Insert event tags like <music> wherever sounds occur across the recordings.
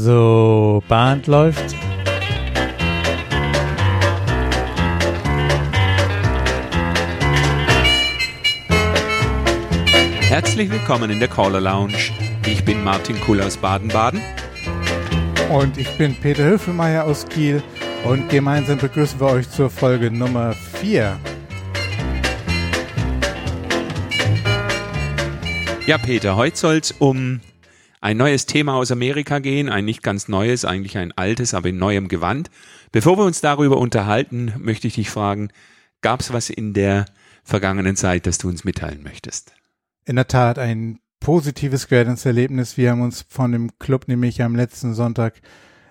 So, Band läuft. Herzlich willkommen in der Caller Lounge. Ich bin Martin Kuhl aus Baden-Baden. Und ich bin Peter Höfelmeier aus Kiel. Und gemeinsam begrüßen wir euch zur Folge Nummer 4. Ja, Peter, heute soll es um ein neues Thema aus Amerika gehen, ein nicht ganz neues, eigentlich ein altes, aber in neuem Gewand. Bevor wir uns darüber unterhalten, möchte ich dich fragen, gab es was in der vergangenen Zeit, das du uns mitteilen möchtest? In der Tat ein positives Guidance-Erlebnis. Wir haben uns von dem Club nämlich am letzten Sonntag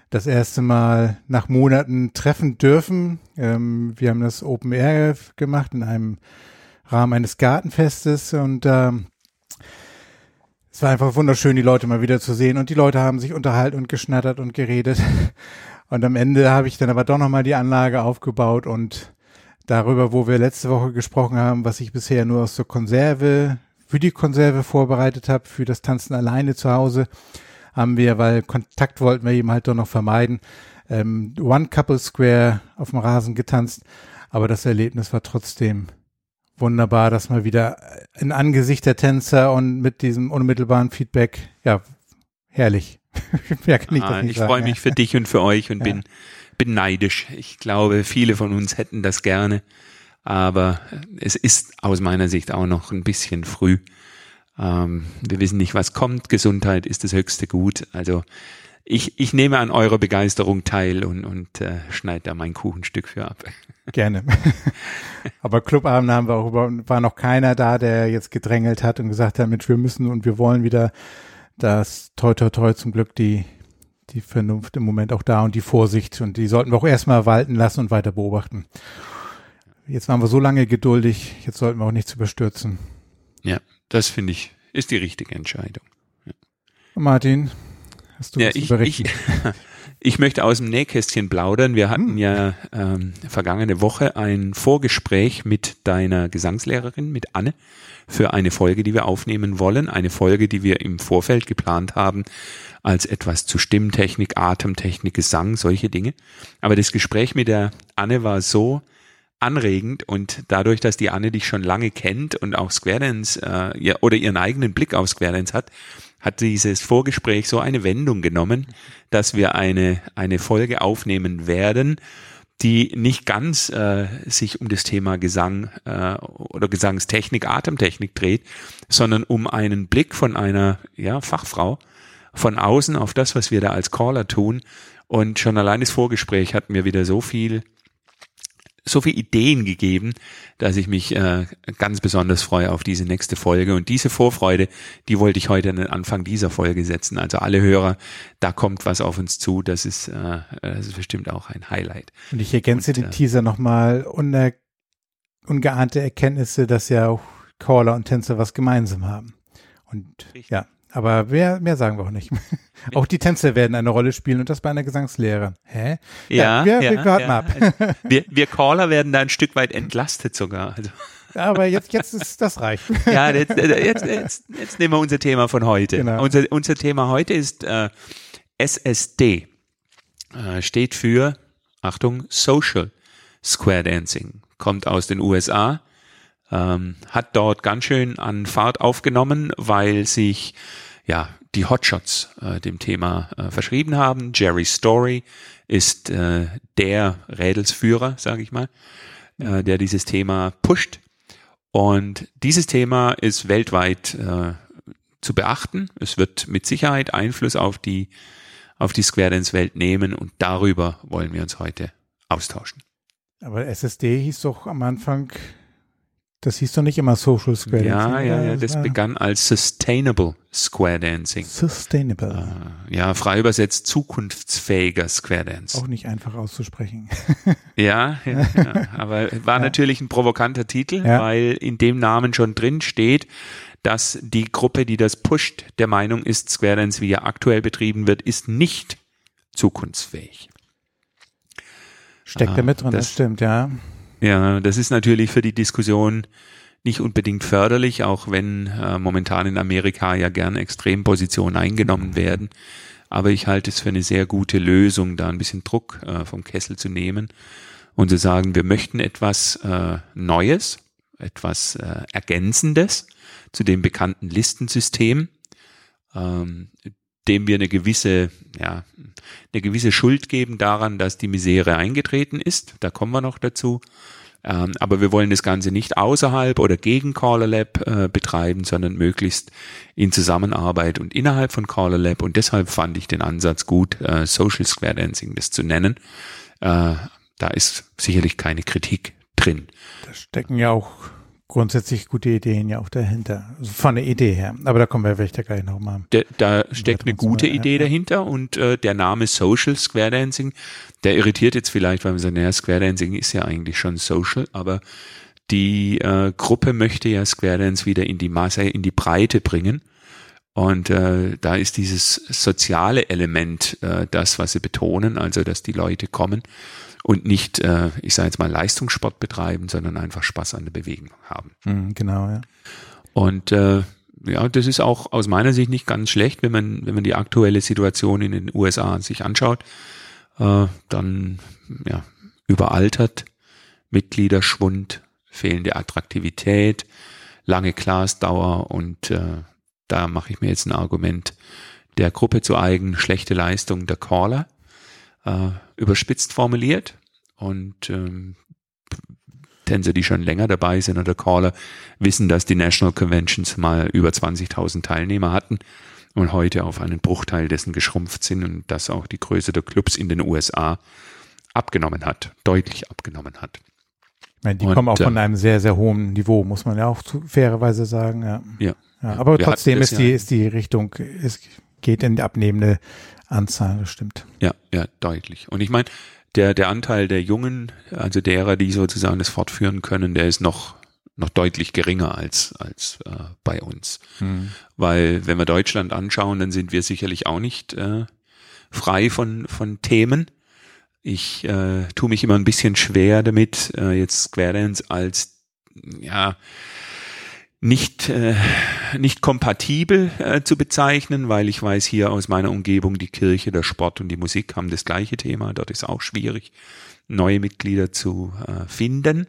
das erste Mal nach Monaten treffen dürfen. Ähm, wir haben das Open Air gemacht in einem Rahmen eines Gartenfestes und ähm, es war einfach wunderschön, die Leute mal wieder zu sehen und die Leute haben sich unterhalten und geschnattert und geredet. <laughs> Und am Ende habe ich dann aber doch nochmal die Anlage aufgebaut und darüber, wo wir letzte Woche gesprochen haben, was ich bisher nur aus der Konserve, für die Konserve vorbereitet habe, für das Tanzen alleine zu Hause, haben wir, weil Kontakt wollten wir eben halt doch noch vermeiden, ähm, One Couple Square auf dem Rasen getanzt. Aber das Erlebnis war trotzdem wunderbar, dass mal wieder in Angesicht der Tänzer und mit diesem unmittelbaren Feedback, ja, herrlich. <laughs> Mehr kann ich ah, ich freue mich für dich und für euch und ja. bin, bin neidisch. Ich glaube, viele von uns hätten das gerne, aber es ist aus meiner Sicht auch noch ein bisschen früh. Ähm, wir wissen nicht, was kommt. Gesundheit ist das höchste Gut. Also ich, ich nehme an eurer Begeisterung teil und, und äh, schneide da mein Kuchenstück für ab. <laughs> Gerne. Aber Clubabend haben wir auch über, war noch keiner da, der jetzt gedrängelt hat und gesagt hat, Mensch, wir müssen und wir wollen wieder das toi toi toi zum Glück die, die Vernunft im Moment auch da und die Vorsicht und die sollten wir auch erstmal walten lassen und weiter beobachten. Jetzt waren wir so lange geduldig, jetzt sollten wir auch nichts überstürzen. Ja, das finde ich, ist die richtige Entscheidung. Ja. Martin, Hast du ja, ich, ich, <laughs> ich möchte aus dem Nähkästchen plaudern. Wir hatten hm. ja ähm, vergangene Woche ein Vorgespräch mit deiner Gesangslehrerin, mit Anne, für eine Folge, die wir aufnehmen wollen. Eine Folge, die wir im Vorfeld geplant haben als etwas zu Stimmtechnik, Atemtechnik, Gesang, solche Dinge. Aber das Gespräch mit der Anne war so anregend und dadurch, dass die Anne dich schon lange kennt und auch Square Dance äh, oder ihren eigenen Blick auf Square Dance hat, hat dieses Vorgespräch so eine Wendung genommen, dass wir eine, eine Folge aufnehmen werden, die nicht ganz äh, sich um das Thema Gesang äh, oder Gesangstechnik, Atemtechnik dreht, sondern um einen Blick von einer ja, Fachfrau von außen auf das, was wir da als Caller tun. Und schon allein das Vorgespräch hat mir wieder so viel so viele Ideen gegeben, dass ich mich äh, ganz besonders freue auf diese nächste Folge. Und diese Vorfreude, die wollte ich heute an den Anfang dieser Folge setzen. Also alle Hörer, da kommt was auf uns zu. Das ist, äh, das ist bestimmt auch ein Highlight. Und ich ergänze und, den äh, Teaser nochmal. Uner ungeahnte Erkenntnisse, dass ja auch Caller und Tänzer was gemeinsam haben. Und Richtig. ja, aber mehr, mehr sagen wir auch nicht. <laughs> auch die Tänzer werden eine Rolle spielen und das bei einer Gesangslehrerin. Hä? Ja, ja, wir, ja, wir warten ja. ab. Also, wir, wir Caller werden da ein Stück weit entlastet sogar. Also. Aber jetzt, jetzt ist das reich. <laughs> Ja, jetzt, jetzt, jetzt, jetzt nehmen wir unser Thema von heute. Genau. Unser, unser Thema heute ist äh, SSD. Äh, steht für, Achtung, Social Square Dancing. Kommt aus den USA. Ähm, hat dort ganz schön an Fahrt aufgenommen, weil sich ja, die Hotshots äh, dem Thema äh, verschrieben haben. Jerry Story ist äh, der Rädelsführer, sage ich mal, äh, der dieses Thema pusht. Und dieses Thema ist weltweit äh, zu beachten. Es wird mit Sicherheit Einfluss auf die auf die Square Dance Welt nehmen und darüber wollen wir uns heute austauschen. Aber SSD hieß doch am Anfang das hieß doch nicht immer Social Square Dancing. Ja, ja, ja, das war begann als Sustainable Square Dancing. Sustainable. Äh, ja, frei übersetzt zukunftsfähiger Square Dance. Auch nicht einfach auszusprechen. <laughs> ja, ja, ja, aber war ja. natürlich ein provokanter Titel, weil in dem Namen schon drin steht, dass die Gruppe, die das pusht, der Meinung ist, Square Dance, wie er aktuell betrieben wird, ist nicht zukunftsfähig. Steckt ah, da mit drin, das, das stimmt, ja. Ja, das ist natürlich für die Diskussion nicht unbedingt förderlich, auch wenn äh, momentan in Amerika ja gern Extrempositionen eingenommen werden. aber ich halte es für eine sehr gute Lösung, da ein bisschen Druck äh, vom Kessel zu nehmen und zu sagen, wir möchten etwas äh, Neues, etwas äh, Ergänzendes zu dem bekannten Listensystem, ähm, dem wir eine gewisse, ja, eine gewisse Schuld geben daran, dass die Misere eingetreten ist. Da kommen wir noch dazu. Ähm, aber wir wollen das Ganze nicht außerhalb oder gegen Caller Lab äh, betreiben, sondern möglichst in Zusammenarbeit und innerhalb von Caller Lab. Und deshalb fand ich den Ansatz gut, äh, Social Square Dancing das zu nennen. Äh, da ist sicherlich keine Kritik drin. Da stecken ja auch grundsätzlich gute Ideen ja auch dahinter. Also von der Idee her. Aber da kommen wir vielleicht gleich nochmal. Da, da steckt eine gute Idee ja. dahinter und äh, der Name Social Square Dancing, der irritiert jetzt vielleicht, weil wir sagen, naja, Square Dancing ist ja eigentlich schon social, aber die äh, Gruppe möchte ja Square Dance wieder in die Masse, in die Breite bringen. Und äh, da ist dieses soziale Element äh, das, was sie betonen, also dass die Leute kommen und nicht, äh, ich sage jetzt mal, Leistungssport betreiben, sondern einfach Spaß an der Bewegung haben. Mhm, genau, ja. Und äh, ja, das ist auch aus meiner Sicht nicht ganz schlecht, wenn man, wenn man die aktuelle Situation in den USA sich anschaut, äh, dann ja, überaltert, Mitgliederschwund, fehlende Attraktivität, lange Glasdauer und äh, da mache ich mir jetzt ein Argument der Gruppe zu eigen, schlechte Leistung der Caller äh, überspitzt formuliert. Und ähm, Tänzer, die schon länger dabei sind oder Caller, wissen, dass die National Conventions mal über 20.000 Teilnehmer hatten und heute auf einen Bruchteil dessen geschrumpft sind und dass auch die Größe der Clubs in den USA abgenommen hat, deutlich abgenommen hat. Meine, die und, kommen auch von äh, einem sehr, sehr hohen Niveau, muss man ja auch zu, fairerweise sagen. Ja. ja, ja aber trotzdem ist die, ist die Richtung, es geht in die abnehmende Anzahl, das stimmt. Ja, ja, deutlich. Und ich meine, der, der Anteil der Jungen, also derer, die sozusagen das fortführen können, der ist noch, noch deutlich geringer als, als äh, bei uns. Hm. Weil, wenn wir Deutschland anschauen, dann sind wir sicherlich auch nicht äh, frei von, von Themen. Ich äh, tue mich immer ein bisschen schwer damit, äh, jetzt Square Dance als ja nicht, äh, nicht kompatibel äh, zu bezeichnen, weil ich weiß hier aus meiner Umgebung, die Kirche, der Sport und die Musik haben das gleiche Thema. Dort ist auch schwierig, neue Mitglieder zu äh, finden.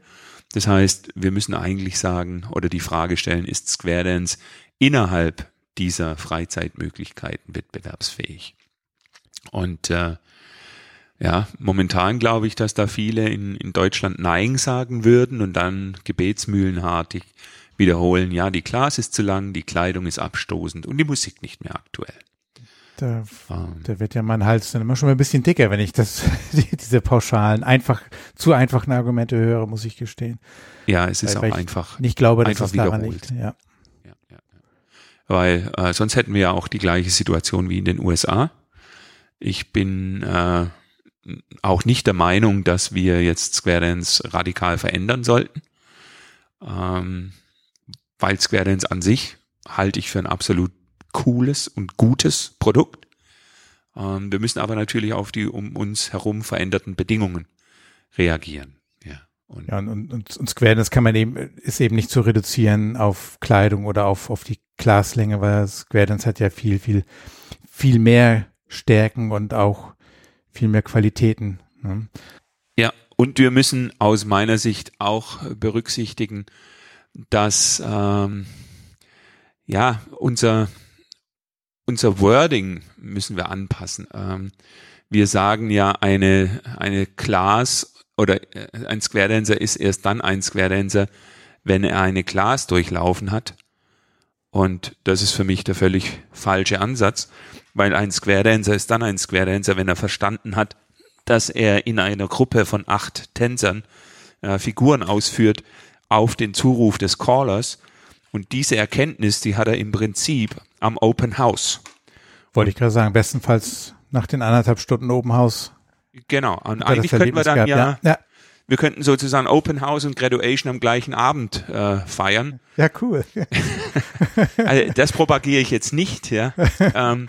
Das heißt, wir müssen eigentlich sagen oder die Frage stellen, ist Square Dance innerhalb dieser Freizeitmöglichkeiten wettbewerbsfähig? Und äh, ja, momentan glaube ich, dass da viele in, in Deutschland Nein sagen würden und dann gebetsmühlenartig wiederholen, ja, die Class ist zu lang, die Kleidung ist abstoßend und die Musik nicht mehr aktuell. Da, um, da wird ja mein Hals dann immer schon mal ein bisschen dicker, wenn ich das, <laughs> diese pauschalen, einfach, zu einfachen Argumente höre, muss ich gestehen. Ja, es ist weil, auch einfach. Nicht glaube, dass es daran liegt, ja. ja, ja, ja. Weil äh, sonst hätten wir ja auch die gleiche Situation wie in den USA. Ich bin äh, auch nicht der Meinung, dass wir jetzt Square Dance radikal verändern sollten. Ähm, weil Square Dance an sich halte ich für ein absolut cooles und gutes Produkt. Ähm, wir müssen aber natürlich auf die um uns herum veränderten Bedingungen reagieren. Ja, und, ja, und, und, und Square Dance kann man eben, ist eben nicht zu reduzieren auf Kleidung oder auf, auf die Glaslänge, weil Square Dance hat ja viel, viel, viel mehr Stärken und auch viel mehr Qualitäten. Ne? Ja, und wir müssen aus meiner Sicht auch berücksichtigen, dass ähm, ja unser unser Wording müssen wir anpassen. Ähm, wir sagen ja eine eine Class oder äh, ein Square Dancer ist erst dann ein Square Dancer, wenn er eine Class durchlaufen hat. Und das ist für mich der völlig falsche Ansatz, weil ein Square Dancer ist dann ein Square Dancer, wenn er verstanden hat, dass er in einer Gruppe von acht Tänzern äh, Figuren ausführt, auf den Zuruf des Callers. Und diese Erkenntnis, die hat er im Prinzip am Open House. Wollte ich gerade sagen, bestenfalls nach den anderthalb Stunden Open House. Genau, und eigentlich könnten wir dann gehabt, ja, ja, wir könnten sozusagen Open House und Graduation am gleichen Abend äh, feiern. Ja, cool. <laughs> also das propagiere ich jetzt nicht, ja. <laughs> Ähm,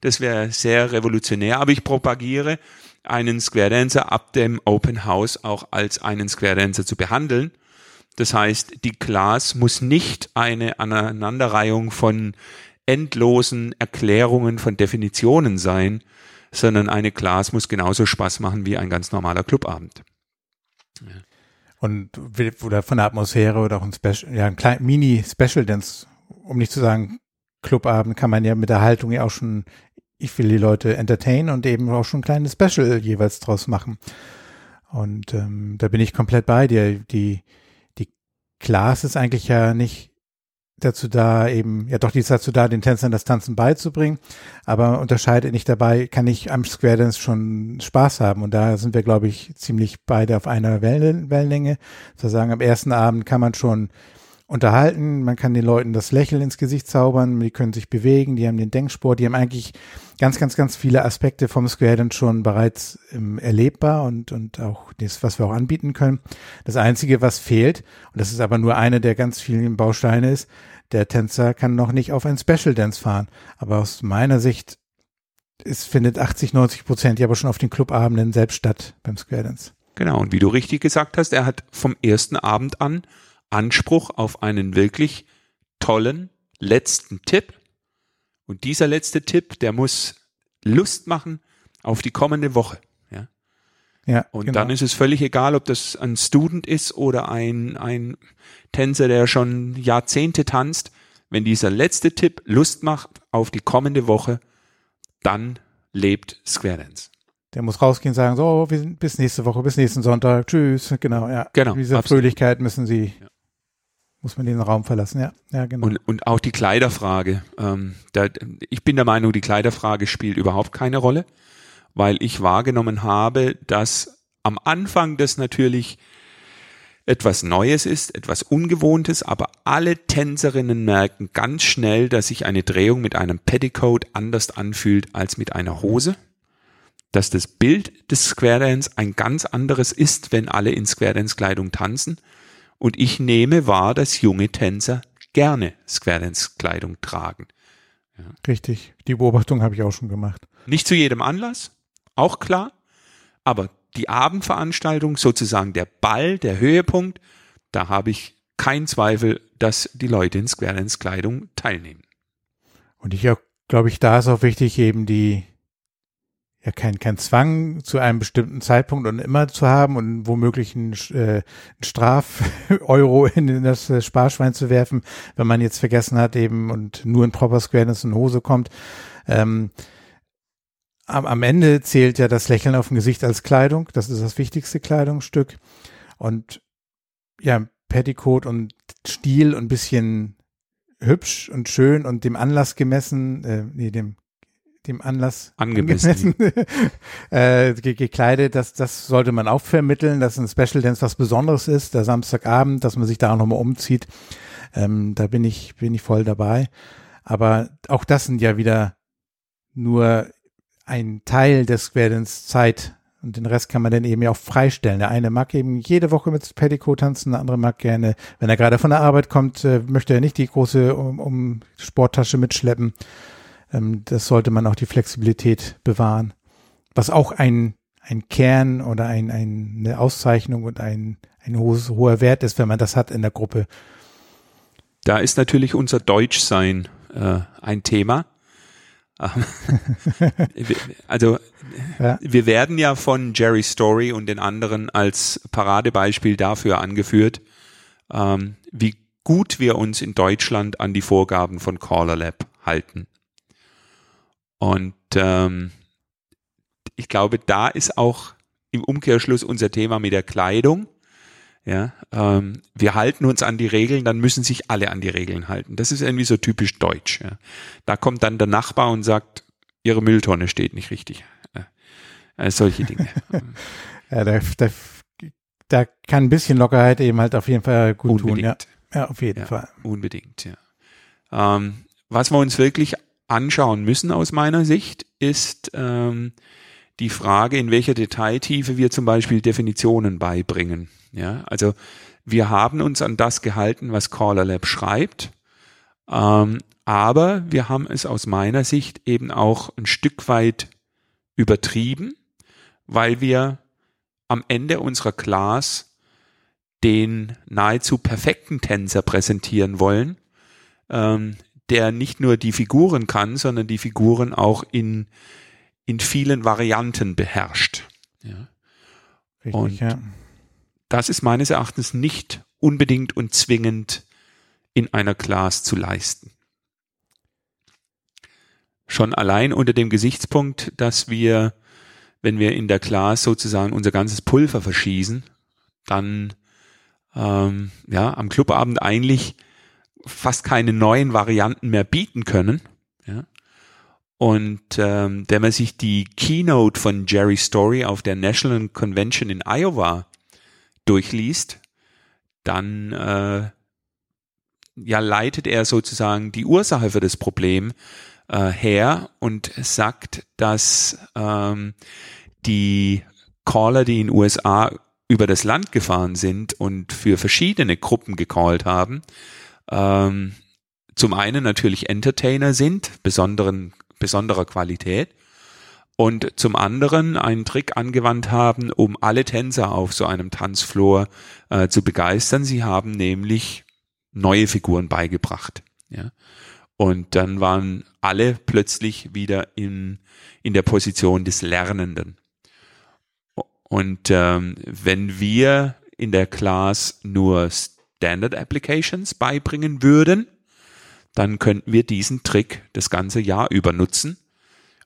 das wäre sehr revolutionär, aber ich propagiere, einen Square Dancer ab dem Open House auch als einen Square Dancer zu behandeln das heißt, die Class muss nicht eine Aneinanderreihung von endlosen Erklärungen von Definitionen sein, sondern eine Class muss genauso Spaß machen wie ein ganz normaler Clubabend. Ja. Und oder von der Atmosphäre oder auch ein Special, ja, ein klein Mini-Special Dance, um nicht zu sagen Clubabend, kann man ja mit der Haltung ja auch schon, ich will die Leute entertainen und eben auch schon ein kleines Special jeweils draus machen. Und ähm, da bin ich komplett bei dir. Die, Class ist eigentlich ja nicht dazu da, eben, ja doch, die ist dazu da, den Tänzern das Tanzen beizubringen, aber unterscheidet nicht dabei, kann ich am Square Dance schon Spaß haben. Und da sind wir, glaube ich, ziemlich beide auf einer Wellen, Wellenlänge. Zu sagen, am ersten Abend kann man schon unterhalten, man kann den Leuten das Lächeln ins Gesicht zaubern, die können sich bewegen, die haben den Denksport, die haben eigentlich ganz, ganz, ganz viele Aspekte vom Square Dance schon bereits ähm, erlebbar und, und auch das, was wir auch anbieten können. Das Einzige, was fehlt, und das ist aber nur eine der ganz vielen Bausteine ist, der Tänzer kann noch nicht auf ein Special Dance fahren. Aber aus meiner Sicht es findet 80, 90 Prozent ja aber schon auf den Clubabenden selbst statt beim Square Dance. Genau, und wie du richtig gesagt hast, er hat vom ersten Abend an Anspruch auf einen wirklich tollen letzten Tipp. Und dieser letzte Tipp, der muss Lust machen auf die kommende Woche. Ja. Ja, und genau. dann ist es völlig egal, ob das ein Student ist oder ein, ein Tänzer, der schon Jahrzehnte tanzt. Wenn dieser letzte Tipp Lust macht auf die kommende Woche, dann lebt Square Dance. Der muss rausgehen und sagen, so, bis nächste Woche, bis nächsten Sonntag, tschüss, genau, ja. Genau. Diese absolut. Fröhlichkeit müssen sie ja muss man den Raum verlassen, ja. ja genau. und, und auch die Kleiderfrage. Ähm, da, ich bin der Meinung, die Kleiderfrage spielt überhaupt keine Rolle, weil ich wahrgenommen habe, dass am Anfang das natürlich etwas Neues ist, etwas Ungewohntes, aber alle Tänzerinnen merken ganz schnell, dass sich eine Drehung mit einem Petticoat anders anfühlt als mit einer Hose. Dass das Bild des Square Dance ein ganz anderes ist, wenn alle in Square Dance Kleidung tanzen und ich nehme wahr, dass junge Tänzer gerne Square Dance Kleidung tragen. Ja. Richtig, die Beobachtung habe ich auch schon gemacht. Nicht zu jedem Anlass, auch klar, aber die Abendveranstaltung, sozusagen der Ball, der Höhepunkt, da habe ich keinen Zweifel, dass die Leute in Square Dance Kleidung teilnehmen. Und ich glaube ich, da ist auch wichtig, eben die, ja kein, kein Zwang zu einem bestimmten Zeitpunkt und immer zu haben und womöglich ein, äh, ein Straf-Euro <laughs> in das äh, Sparschwein zu werfen, wenn man jetzt vergessen hat eben und nur in Proper Squareness und Hose kommt. Ähm, am, am Ende zählt ja das Lächeln auf dem Gesicht als Kleidung. Das ist das wichtigste Kleidungsstück. Und ja, Petticoat und Stil und bisschen hübsch und schön und dem Anlass gemessen, äh, nee, dem dem Anlass angemessen, angemessen <laughs> äh, gekleidet. Das, das sollte man auch vermitteln, dass ein Special Dance was Besonderes ist, der Samstagabend, dass man sich da auch nochmal umzieht. Ähm, da bin ich, bin ich voll dabei. Aber auch das sind ja wieder nur ein Teil des Square Dance Zeit. Und den Rest kann man dann eben ja auch freistellen. Der eine mag eben jede Woche mit Petticoat tanzen, der andere mag gerne, wenn er gerade von der Arbeit kommt, äh, möchte er nicht die große um, um Sporttasche mitschleppen ähm, das sollte man auch die Flexibilität bewahren. Was auch ein, ein Kern oder ein, ein, eine Auszeichnung und ein, ein hohes, hoher Wert ist, wenn man das hat in der Gruppe. Da ist natürlich unser Deutschsein äh, ein Thema. <laughs> Ähm, <laughs> also ja. wir werden ja von Jerry Story und den anderen als Paradebeispiel dafür angeführt, ähm, wie gut wir uns in Deutschland an die Vorgaben von Caller Lab halten. Und ähm, ich glaube, da ist auch im Umkehrschluss unser Thema mit der Kleidung. Ja, ähm, wir halten uns an die Regeln, dann müssen sich alle an die Regeln halten. Das ist irgendwie so typisch deutsch. Ja. Da kommt dann der Nachbar und sagt, ihre Mülltonne steht nicht richtig. Äh, solche Dinge. <laughs> ja, da, da, da kann ein bisschen Lockerheit eben halt auf jeden Fall gut unbedingt. tun. Ja, ja auf jeden ja, Fall. Unbedingt, ja. Ähm, was wir uns wirklich anschauen müssen aus meiner Sicht, ist ähm, die Frage, in welcher Detailtiefe wir zum Beispiel Definitionen beibringen. Ja, also wir haben uns an das gehalten, was Caller Lab schreibt, ähm, aber wir haben es aus meiner Sicht eben auch ein Stück weit übertrieben, weil wir am Ende unserer Class den nahezu perfekten Tänzer präsentieren wollen, ähm, der nicht nur die Figuren kann, sondern die Figuren auch in, in vielen Varianten beherrscht. Ja. Richtig, und ja. das ist meines Erachtens nicht unbedingt und zwingend in einer Class zu leisten. Schon allein unter dem Gesichtspunkt, dass wir, wenn wir in der Class sozusagen unser ganzes Pulver verschießen, dann ähm, ja am Clubabend eigentlich fast keine neuen Varianten mehr bieten können. Ja. Und ähm, wenn man sich die Keynote von Jerry Story auf der National Convention in Iowa durchliest, dann äh, ja leitet er sozusagen die Ursache für das Problem äh, her und sagt, dass ähm, die Caller, die in USA über das Land gefahren sind und für verschiedene Gruppen gecallt haben, ähm, zum einen natürlich Entertainer sind, besonderen, besonderer Qualität, und zum anderen einen Trick angewandt haben, um alle Tänzer auf so einem Tanzfloor äh, zu begeistern. Sie haben nämlich neue Figuren beigebracht. Ja. Und dann waren alle plötzlich wieder in, in der Position des Lernenden. Und ähm, wenn wir in der Class nur Standard Applications beibringen würden, dann könnten wir diesen Trick das ganze Jahr über nutzen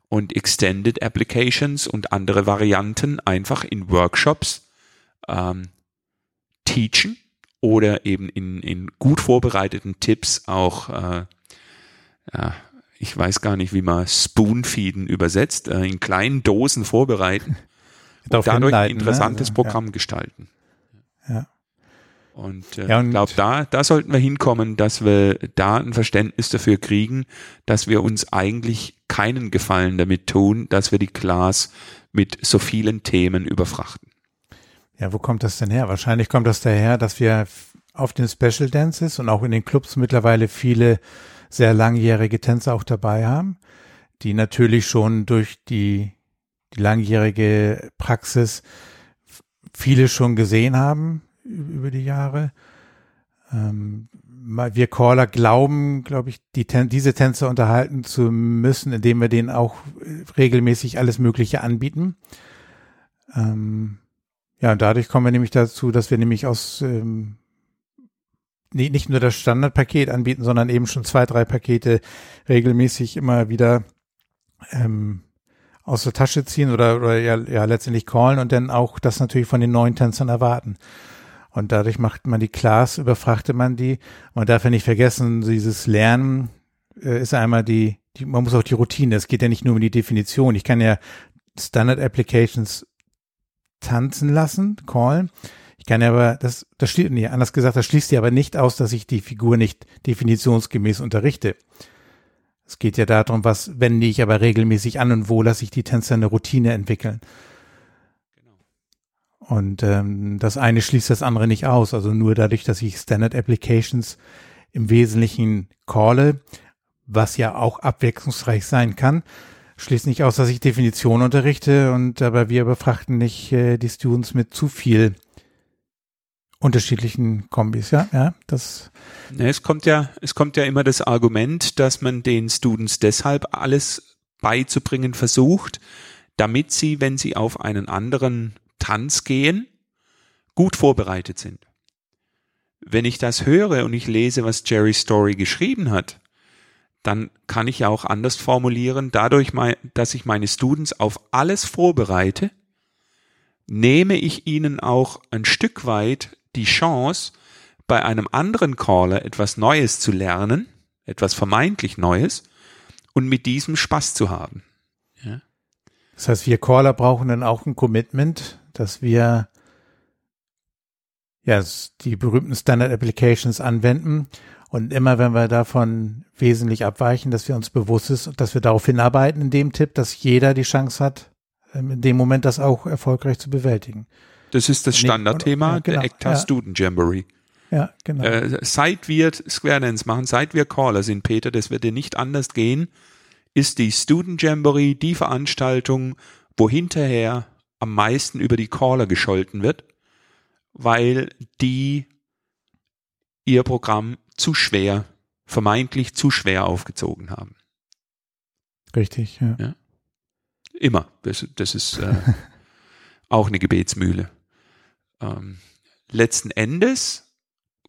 und Extended Applications und andere Varianten einfach in Workshops ähm, teachen oder eben in, in gut vorbereiteten Tipps auch, äh, ja, ich weiß gar nicht, wie man Spoonfeeden übersetzt, äh, in kleinen Dosen vorbereiten <laughs> und dadurch ein ne? interessantes ne? Programm ja. gestalten. Ja. Und, äh, ja, ich glaube, da, da sollten wir hinkommen, dass wir da ein Verständnis dafür kriegen, dass wir uns eigentlich keinen Gefallen damit tun, dass wir die Class mit so vielen Themen überfrachten. Ja, wo kommt das denn her? Wahrscheinlich kommt das daher, dass wir auf den Special Dances und auch in den Clubs mittlerweile viele sehr langjährige Tänzer auch dabei haben, die natürlich schon durch die, die langjährige Praxis viele schon gesehen haben über die Jahre. Ähm, wir Caller glauben, glaube ich, die, diese Tänzer unterhalten zu müssen, indem wir denen auch regelmäßig alles Mögliche anbieten. Ähm, ja, und dadurch kommen wir nämlich dazu, dass wir nämlich aus ähm, nicht nur das Standardpaket anbieten, sondern eben schon zwei, drei Pakete regelmäßig immer wieder ähm, aus der Tasche ziehen oder, oder ja, ja letztendlich callen und dann auch das natürlich von den neuen Tänzern erwarten. Und dadurch macht man die Class, überfrachtet man die. Man darf ja nicht vergessen, dieses Lernen äh, ist einmal die, die, man muss auch die Routine, es geht ja nicht nur um die Definition. Ich kann ja Standard Applications tanzen lassen, callen. Ich kann ja aber, das, das schließt, nee, anders gesagt, das schließt ja aber nicht aus, dass ich die Figur nicht definitionsgemäß unterrichte. Es geht ja darum, was wende ich aber regelmäßig an und wo lasse ich die Tänzer eine Routine entwickeln. Und ähm, das eine schließt das andere nicht aus. Also nur dadurch, dass ich Standard Applications im Wesentlichen calle, was ja auch abwechslungsreich sein kann, schließt nicht aus, dass ich Definitionen unterrichte und aber wir befrachten nicht äh, die Students mit zu viel unterschiedlichen Kombis, ja, ja, das. Ne, es kommt ja, es kommt ja immer das Argument, dass man den Students deshalb alles beizubringen versucht, damit sie, wenn sie auf einen anderen Tanz gehen, gut vorbereitet sind. Wenn ich das höre und ich lese, was Jerry Story geschrieben hat, dann kann ich ja auch anders formulieren, dadurch, dass ich meine Students auf alles vorbereite, nehme ich ihnen auch ein Stück weit die Chance, bei einem anderen Caller etwas Neues zu lernen, etwas vermeintlich Neues, und mit diesem Spaß zu haben. Ja. Das heißt, wir Caller brauchen dann auch ein Commitment, dass wir ja die berühmten Standard Applications anwenden und immer wenn wir davon wesentlich abweichen, dass wir uns bewusst ist und dass wir darauf hinarbeiten in dem Tipp, dass jeder die Chance hat, ähm, in dem Moment das auch erfolgreich zu bewältigen. Das ist das Standardthema ja, genau, der ECTA ja. Student Jamboree. Ja, genau. Äh, seit wir Square Dance machen, seit wir Caller sind, Peter, das wird dir nicht anders gehen, ist die Student Jamboree die Veranstaltung, wo hinterher am meisten über die Caller gescholten wird, weil die ihr Programm zu schwer vermeintlich zu schwer aufgezogen haben. Richtig, ja. ja? Immer. Das, das ist äh, <laughs> auch eine Gebetsmühle. Ähm, letzten Endes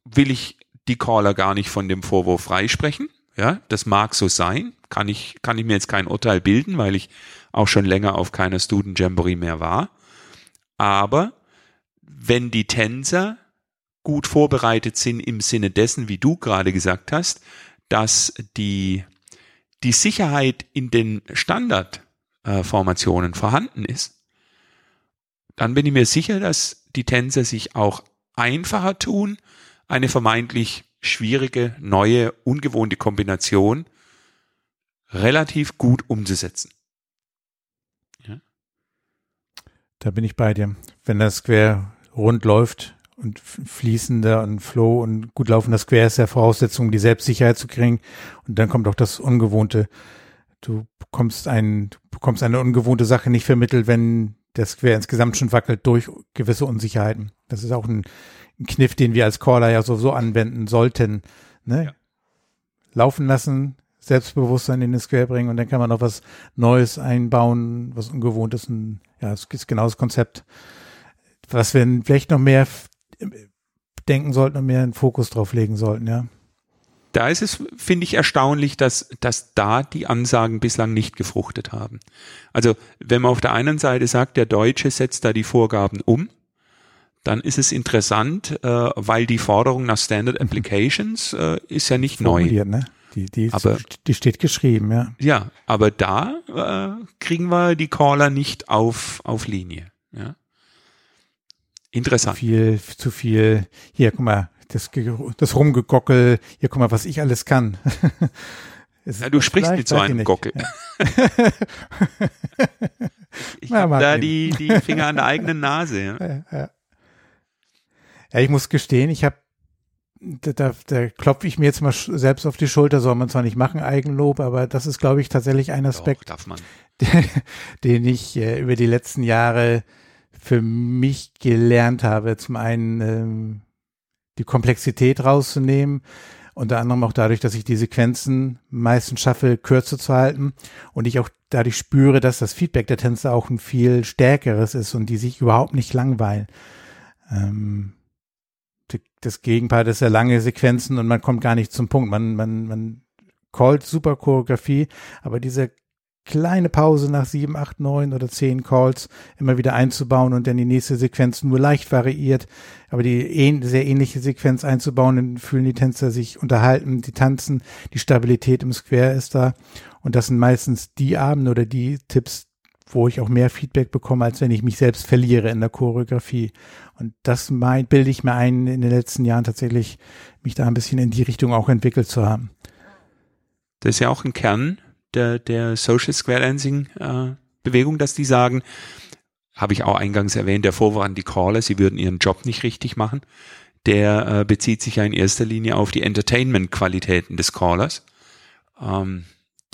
will ich die Caller gar nicht von dem Vorwurf freisprechen. Ja, das mag so sein. Kann ich, kann ich mir jetzt kein Urteil bilden, weil ich auch schon länger auf keiner Student Jamboree mehr war. Aber wenn die Tänzer gut vorbereitet sind im Sinne dessen, wie du gerade gesagt hast, dass die, die Sicherheit in den Standardformationen vorhanden ist, dann bin ich mir sicher, dass die Tänzer sich auch einfacher tun, eine vermeintlich schwierige, neue, ungewohnte Kombination relativ gut umzusetzen. Ja. Da bin ich bei dir. Wenn das Square rund läuft und fließender und Flow und gut laufender Square ist ja Voraussetzung, die Selbstsicherheit zu kriegen. Und dann kommt auch das Ungewohnte. Du bekommst ein, du bekommst eine ungewohnte Sache nicht vermittelt, wenn der Square insgesamt schon wackelt durch gewisse Unsicherheiten. Das ist auch ein, ein Kniff, den wir als Caller ja sowieso anwenden sollten. Ne? Ja. Laufen lassen, Selbstbewusstsein in den Square bringen und dann kann man noch was Neues einbauen, was Ungewohntes. Und, ja, das ist genau das Konzept, was wir vielleicht noch mehr denken sollten und mehr einen Fokus drauf legen sollten, ja. Da ist es, finde ich, erstaunlich, dass, dass da die Ansagen bislang nicht gefruchtet haben. Also, wenn man auf der einen Seite sagt, der Deutsche setzt da die Vorgaben um, dann ist es interessant, äh, weil die Forderung nach Standard Applications äh, ist ja nicht neu. Ne? Die, die, aber, die steht geschrieben, ja. Ja, aber da äh, kriegen wir die Caller nicht auf, auf Linie. Ja. Interessant. Zu viel, zu viel. Hier, guck mal, das, das Rumgegockel. Hier, guck mal, was ich alles kann. <laughs> ja, du sprichst mit so einem Gockel. Ja. <laughs> ich ja, habe da die, die Finger an der eigenen Nase. Ja. <laughs> Ja, ja. ja ich muss gestehen, ich habe da, da, da klopfe ich mir jetzt mal selbst auf die Schulter, soll man zwar nicht machen, Eigenlob, aber das ist, glaube ich, tatsächlich ein Aspekt, Doch, den, <laughs> den ich äh, über die letzten Jahre für mich gelernt habe. Zum einen ähm, die Komplexität rauszunehmen, unter anderem auch dadurch, dass ich die Sequenzen meistens schaffe, kürzer zu halten und ich auch dadurch spüre, dass das Feedback der Tänzer auch ein viel stärkeres ist und die sich überhaupt nicht langweilen. Ähm, das Gegenpart ist ja lange Sequenzen und man kommt gar nicht zum Punkt. Man, man, man callt super Choreografie, aber diese kleine Pause nach sieben, acht, neun oder zehn Calls immer wieder einzubauen und dann die nächste Sequenz nur leicht variiert, aber die ähn sehr ähnliche Sequenz einzubauen, dann fühlen die Tänzer sich unterhalten, die tanzen, die Stabilität im Square ist da und das sind meistens die Abende oder die Tipps, wo ich auch mehr Feedback bekomme, als wenn ich mich selbst verliere in der Choreografie. Und das mein, bilde ich mir ein, in den letzten Jahren tatsächlich mich da ein bisschen in die Richtung auch entwickelt zu haben. Das ist ja auch ein Kern der, der Social Square Dancing äh, Bewegung, dass die sagen, habe ich auch eingangs erwähnt, der Vorwurf an die Caller, sie würden ihren Job nicht richtig machen. Der äh, bezieht sich ja in erster Linie auf die Entertainment-Qualitäten des Callers. Ähm,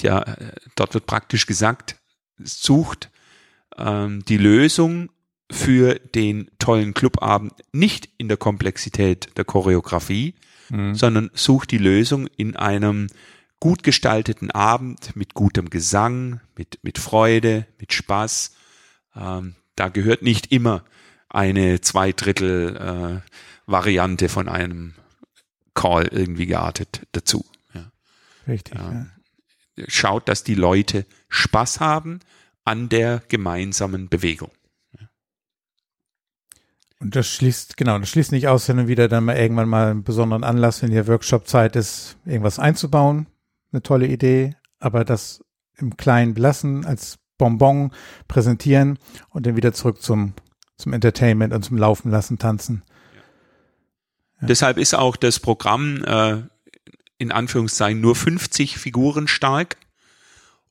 ja, äh, dort wird praktisch gesagt, sucht ähm, die Lösung für den tollen Clubabend nicht in der Komplexität der Choreografie, mhm. sondern sucht die Lösung in einem gut gestalteten Abend mit gutem Gesang, mit, mit Freude, mit Spaß. Ähm, da gehört nicht immer eine Zweidrittel äh, Variante von einem Call irgendwie geartet dazu. Ja. Richtig. Ähm, ja. Schaut, dass die Leute Spaß haben an der gemeinsamen Bewegung. Und das schließt, genau, das schließt nicht aus, wenn wieder dann mal irgendwann mal einen besonderen Anlass, wenn hier Workshop-Zeit ist, irgendwas einzubauen eine tolle Idee, aber das im Kleinen belassen, als Bonbon präsentieren und dann wieder zurück zum, zum Entertainment und zum Laufen lassen, tanzen. Ja. Deshalb ist auch das Programm äh, in Anführungszeichen nur 50 Figuren stark,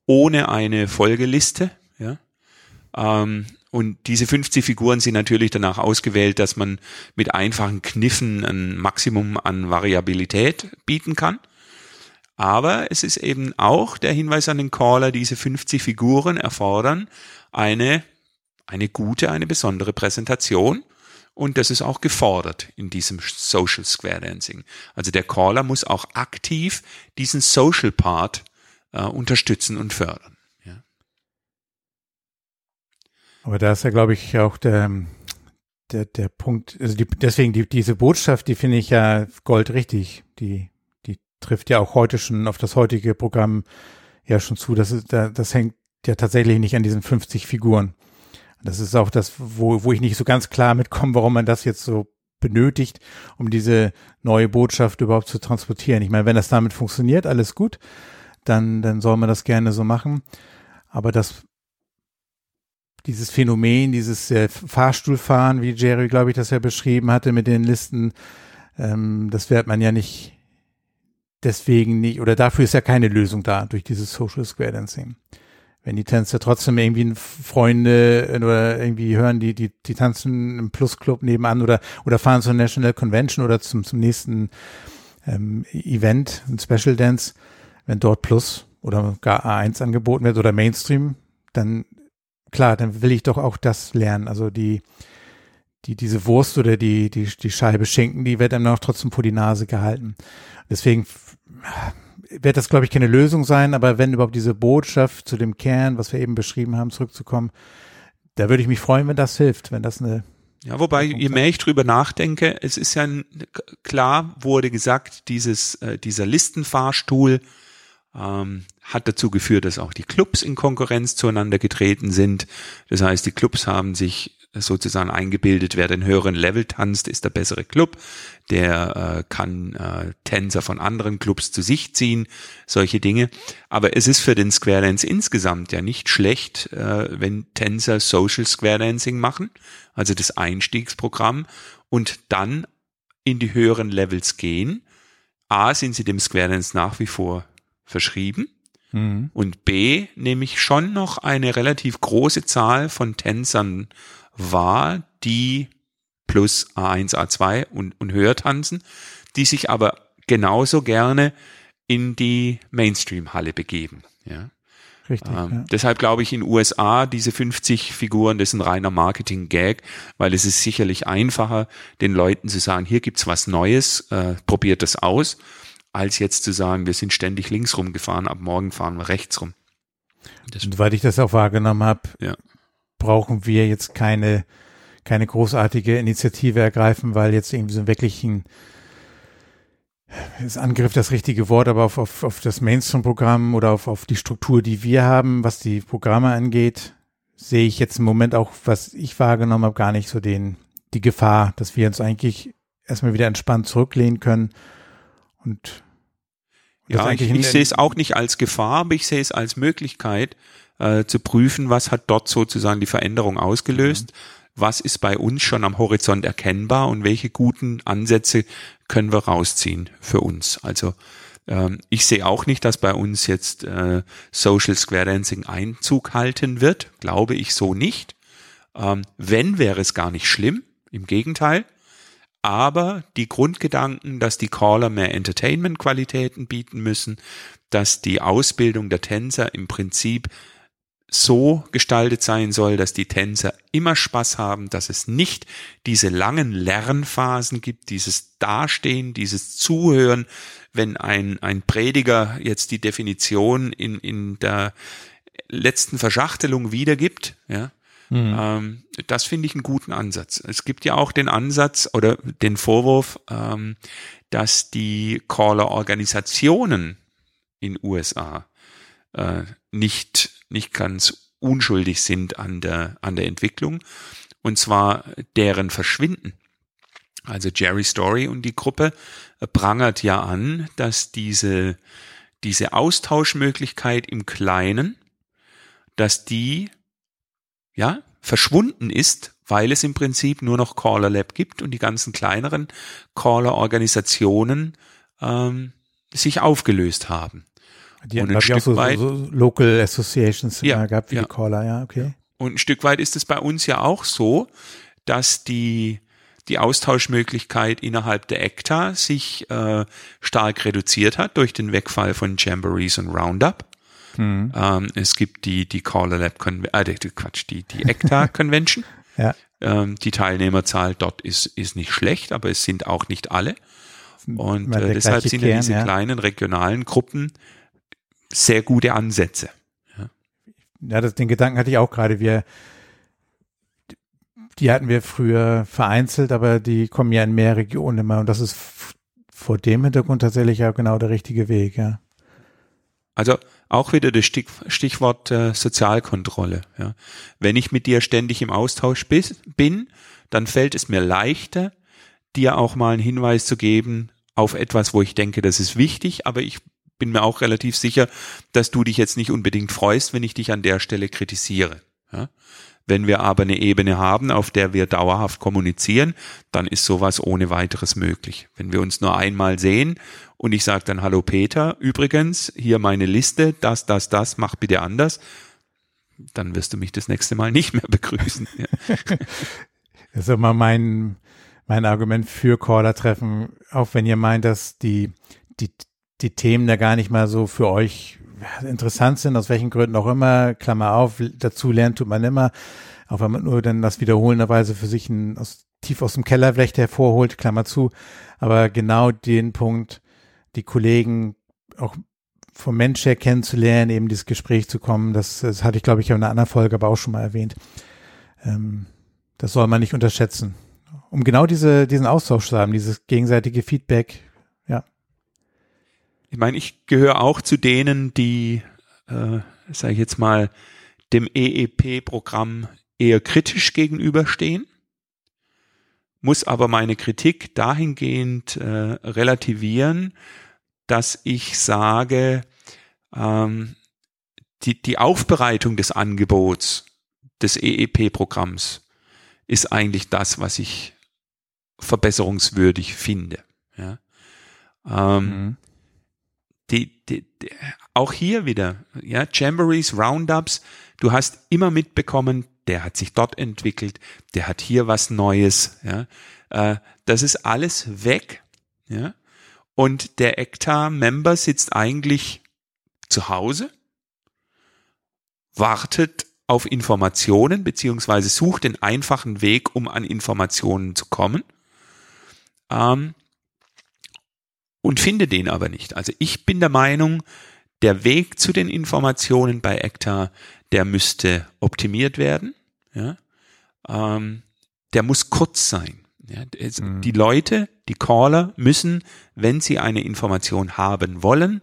ohne eine Folgeliste. Ja? Ähm, und diese 50 Figuren sind natürlich danach ausgewählt, dass man mit einfachen Kniffen ein Maximum an Variabilität bieten kann. Aber es ist eben auch der Hinweis an den Caller, diese 50 Figuren erfordern eine, eine gute, eine besondere Präsentation. Und das ist auch gefordert in diesem Social Square Dancing. Also der Caller muss auch aktiv diesen Social Part äh, unterstützen und fördern. Ja. Aber da ist ja, glaube ich, auch der, der, der Punkt, also die, deswegen die, diese Botschaft, die finde ich ja goldrichtig. Die, die trifft ja auch heute schon auf das heutige Programm ja schon zu. Das, ist, das hängt ja tatsächlich nicht an diesen 50 Figuren. Das ist auch das, wo, wo ich nicht so ganz klar mitkomme, warum man das jetzt so benötigt, um diese neue Botschaft überhaupt zu transportieren. Ich meine, wenn das damit funktioniert, alles gut, dann, dann soll man das gerne so machen. Aber das, dieses Phänomen, dieses äh, Fahrstuhlfahren, wie Jerry, glaube ich, das ja beschrieben hatte mit den Listen, ähm, das wird man ja nicht deswegen nicht, oder dafür ist ja keine Lösung da durch dieses Social Square Dancing wenn die Tänzer trotzdem irgendwie Freunde äh, oder irgendwie hören, die, die, die tanzen im Plus-Club nebenan oder, oder fahren zur National Convention oder zum, zum nächsten ähm, Event, ein Special Dance, wenn dort Plus oder gar A1 angeboten wird oder Mainstream, dann klar, dann will ich doch auch das lernen. Also die, die, diese Wurst oder die, die, die Scheibe Schinken, die wird dann auch trotzdem vor die Nase gehalten. Deswegen wird das, glaube ich, keine Lösung sein, aber wenn überhaupt diese Botschaft zu dem Kern, was wir eben beschrieben haben, zurückzukommen, da würde ich mich freuen, wenn das hilft, wenn das eine ja, wobei, je mehr ich drüber nachdenke, es ist ja klar, wurde gesagt, dieses, äh, dieser Listenfahrstuhl ähm, hat dazu geführt, dass auch die Clubs in Konkurrenz zueinander getreten sind. Das heißt, die Clubs haben sich sozusagen eingebildet, wer den höheren Level tanzt, ist der bessere Club. Der äh, kann äh, Tänzer von anderen Clubs zu sich ziehen, solche Dinge. Aber es ist für den Square Dance insgesamt ja nicht schlecht, äh, wenn Tänzer Social Square Dancing machen, also das Einstiegsprogramm, und dann in die höheren Levels gehen. A, sind sie dem Square Dance nach wie vor verschrieben. Mhm. Und B, nehme ich schon noch eine relativ große Zahl von Tänzern war die plus A1, A2 und, und höher tanzen, die sich aber genauso gerne in die Mainstream-Halle begeben. Ja. Richtig. Ähm, ja. Deshalb glaube ich in USA diese 50 Figuren, das ist ein reiner Marketing-Gag, weil es ist sicherlich einfacher, den Leuten zu sagen, hier gibt's was Neues, äh, probiert das aus, als jetzt zu sagen, wir sind ständig links rumgefahren, ab morgen fahren wir rechts rum. Das Soweit ich das auch wahrgenommen habe, ja brauchen wir jetzt keine, keine großartige Initiative ergreifen, weil jetzt irgendwie so wirklich ein ist Angriff das richtige Wort, aber auf, auf, auf das Mainstream-Programm oder auf, auf die Struktur, die wir haben, was die Programme angeht, sehe ich jetzt im Moment auch, was ich wahrgenommen habe, gar nicht so den, die Gefahr, dass wir uns eigentlich erstmal wieder entspannt zurücklehnen können und ja, ich, ich sehe es auch nicht als Gefahr, aber ich sehe es als Möglichkeit, äh, zu prüfen, was hat dort sozusagen die Veränderung ausgelöst, mhm. was ist bei uns schon am Horizont erkennbar und welche guten Ansätze können wir rausziehen für uns. Also ähm, ich sehe auch nicht, dass bei uns jetzt äh, Social Square Dancing Einzug halten wird, glaube ich so nicht. Ähm, wenn wäre es gar nicht schlimm, im Gegenteil. Aber die Grundgedanken, dass die Caller mehr Entertainment-Qualitäten bieten müssen, dass die Ausbildung der Tänzer im Prinzip so gestaltet sein soll, dass die Tänzer immer Spaß haben, dass es nicht diese langen Lernphasen gibt, dieses Dastehen, dieses Zuhören, wenn ein, ein Prediger jetzt die Definition in, in der letzten Verschachtelung wiedergibt, ja, mhm. ähm, das finde ich einen guten Ansatz. Es gibt ja auch den Ansatz oder den Vorwurf, ähm, dass die Caller-Organisationen in USA äh, nicht, nicht ganz unschuldig sind an der, an der Entwicklung. Und zwar deren Verschwinden. Also Jerry Story und die Gruppe prangert ja an, dass diese, diese Austauschmöglichkeit im Kleinen, dass die, ja, verschwunden ist, weil es im Prinzip nur noch Caller Lab gibt und die ganzen kleineren Caller Organisationen ähm, sich aufgelöst haben. Die haben, glaube ich, auch so, weit, so, Local Associations ja, gehabt wie ja. die Caller, ja, okay. Und ein Stück weit ist es bei uns ja auch so, dass die, die Austauschmöglichkeit innerhalb der ECTA sich äh, stark reduziert hat durch den Wegfall von Jamborees und Roundup. Mhm. Ähm, es gibt die, die Caller Lab, Con äh, Quatsch, die, die ECTA <laughs> Convention. ja. Ähm, die Teilnehmerzahl dort ist, ist nicht schlecht, aber es sind auch nicht alle. Und äh, deshalb sind ja diese ja. kleinen regionalen Gruppen sehr gute Ansätze. Ja, ja das, den Gedanken hatte ich auch gerade. Wir, die hatten wir früher vereinzelt, aber die kommen ja in mehr Regionen immer. Und das ist vor dem Hintergrund tatsächlich ja genau der richtige Weg, ja. Also auch wieder das Stichwort äh, Sozialkontrolle. Ja. Wenn ich mit dir ständig im Austausch bis, bin, dann fällt es mir leichter, dir auch mal einen Hinweis zu geben auf etwas, wo ich denke, das ist wichtig, aber ich bin mir auch relativ sicher, dass du dich jetzt nicht unbedingt freust, wenn ich dich an der Stelle kritisiere. Ja. Wenn wir aber eine Ebene haben, auf der wir dauerhaft kommunizieren, dann ist sowas ohne weiteres möglich. Wenn wir uns nur einmal sehen und ich sage dann, hallo Peter, übrigens, hier meine Liste, das, das, das, mach bitte anders, dann wirst du mich das nächste Mal nicht mehr <laughs> begrüßen. Ja. Das ist immer mein, mein Argument für Caller-Treffen, auch wenn ihr meint, dass die, die, die Themen da gar nicht mal so für euch interessant sind, aus welchen Gründen auch immer, Klammer auf, dazu lernt tut man immer, auch wenn man nur dann das wiederholenderweise für sich ein, aus, tief aus dem Keller vielleicht hervorholt, Klammer zu, aber genau den Punkt, die Kollegen auch vom Mensch her kennenzulernen, eben dieses Gespräch zu kommen, das, das hatte ich, glaube ich, in einer anderen Folge aber auch schon mal erwähnt. Ähm, das soll man nicht unterschätzen. Um genau diese, diesen Austausch zu haben, dieses gegenseitige Feedback, ich meine, ich gehöre auch zu denen, die, äh, sage ich jetzt mal, dem EEP-Programm eher kritisch gegenüberstehen, muss aber meine Kritik dahingehend äh, relativieren, dass ich sage, ähm, die, die Aufbereitung des Angebots des EEP-Programms ist eigentlich das, was ich verbesserungswürdig finde. Ja. Ähm, mhm die, die, die, auch hier wieder, ja, Jamborees, Roundups, du hast immer mitbekommen, der hat sich dort entwickelt, der hat hier was Neues, ja, äh, das ist alles weg, ja, und der ECTA-Member sitzt eigentlich zu Hause, wartet auf Informationen, beziehungsweise sucht den einfachen Weg, um an Informationen zu kommen. Ähm, und finde den aber nicht. Also ich bin der Meinung, der Weg zu den Informationen bei ECTA, der müsste optimiert werden. Ja? Ähm, der muss kurz sein. Ja? Es, mhm. Die Leute, die Caller müssen, wenn sie eine Information haben wollen,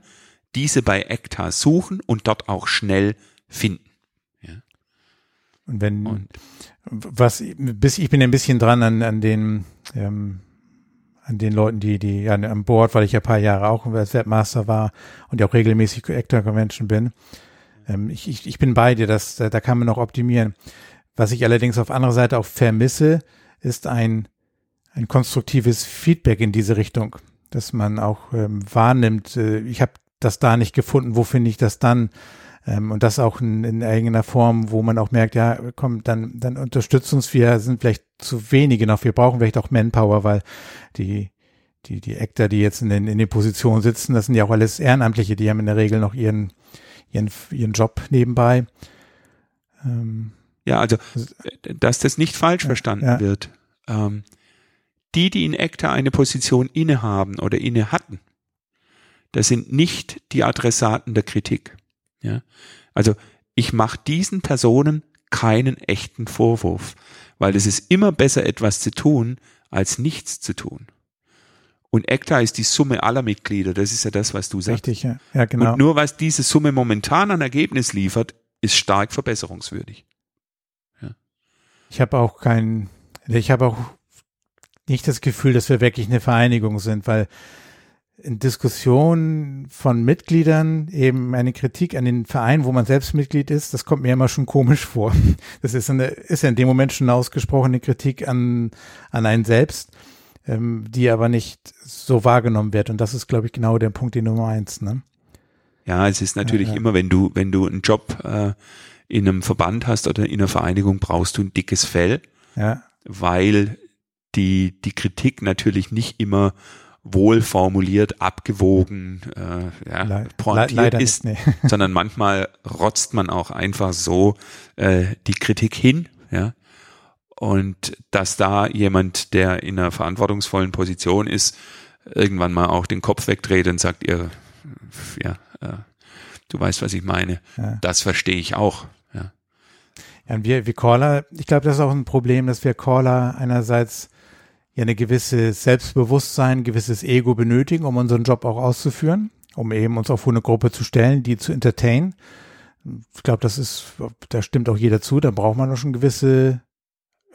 diese bei ECTA suchen und dort auch schnell finden. Ja? Und wenn, und, was, bis ich bin ein bisschen dran an, an den ähm, an den Leuten, die, die ja, an Bord, weil ich ja ein paar Jahre auch als Webmaster war und ja auch regelmäßig Actor Convention bin. Ähm, ich, ich, ich bin bei dir, das, da, da kann man noch optimieren. Was ich allerdings auf anderer Seite auch vermisse, ist ein, ein konstruktives Feedback in diese Richtung, dass man auch ähm, wahrnimmt, äh, ich habe das da nicht gefunden, wo finde ich das dann? Ähm, und das auch in, in irgendeiner Form, wo man auch merkt, ja, komm, dann, dann unterstützt uns, wir sind vielleicht zu wenige noch, wir brauchen vielleicht auch Manpower, weil die, die, die Actor, die jetzt in den, in den Positionen sitzen, das sind ja auch alles Ehrenamtliche, die haben in der Regel noch ihren, ihren, ihren Job nebenbei. Ähm, ja, also, dass das nicht falsch ja, verstanden ja. wird. Ähm, die, die in ACTA eine Position innehaben oder inne hatten, das sind nicht die Adressaten der Kritik. Ja? Also ich mache diesen Personen keinen echten Vorwurf, weil es ist immer besser, etwas zu tun, als nichts zu tun. Und ECTA ist die Summe aller Mitglieder, das ist ja das, was du sagst. Richtig, ja, ja genau. Und nur was diese Summe momentan an Ergebnis liefert, ist stark verbesserungswürdig. Ja. Ich habe auch kein, ich habe auch nicht das Gefühl, dass wir wirklich eine Vereinigung sind, weil in Diskussionen von Mitgliedern eben eine Kritik an den Verein, wo man selbst Mitglied ist, das kommt mir immer schon komisch vor. <laughs> Das ist, eine, ist ja in dem Moment schon eine ausgesprochene Kritik an, an einen selbst, ähm, die aber nicht so wahrgenommen wird. Und das ist, glaube ich, genau der Punkt, den Nummer eins. Ne? Ja, es ist natürlich ja, ja. immer, wenn du, wenn du einen Job äh, in einem Verband hast oder in einer Vereinigung, brauchst du ein dickes Fell, ja. weil die, die Kritik natürlich nicht immer wohl formuliert, abgewogen, äh, ja, Le pointiert ist, nicht, nee. <laughs> sondern manchmal rotzt man auch einfach so äh, die Kritik hin, ja. Und dass da jemand, der in einer verantwortungsvollen Position ist, irgendwann mal auch den Kopf wegdreht und sagt, ihr, ja, äh, du weißt, was ich meine. Ja. Das verstehe ich auch. Ja. ja, und wir, wir Caller, ich glaube, das ist auch ein Problem, dass wir Caller einerseits ja eine gewisse Selbstbewusstsein, ein gewisses Ego benötigen, um unseren Job auch auszuführen, um eben uns auf eine Gruppe zu stellen, die zu entertainen. Ich glaube, das ist, da stimmt auch jeder zu, da braucht man doch schon gewisse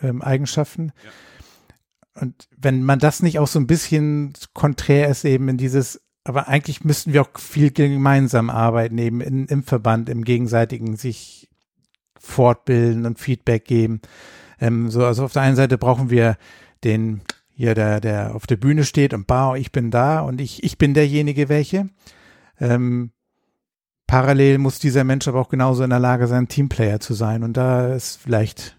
ähm, Eigenschaften. Ja. Und wenn man das nicht auch so ein bisschen konträr ist, eben in dieses, aber eigentlich müssten wir auch viel gemeinsam arbeiten, eben in, im Verband, im gegenseitigen sich fortbilden und Feedback geben. Ähm, so, also auf der einen Seite brauchen wir den hier, der, der auf der Bühne steht und bau, ich bin da und ich, ich bin derjenige welche. Ähm, parallel muss dieser Mensch aber auch genauso in der Lage sein, Teamplayer zu sein. Und da ist vielleicht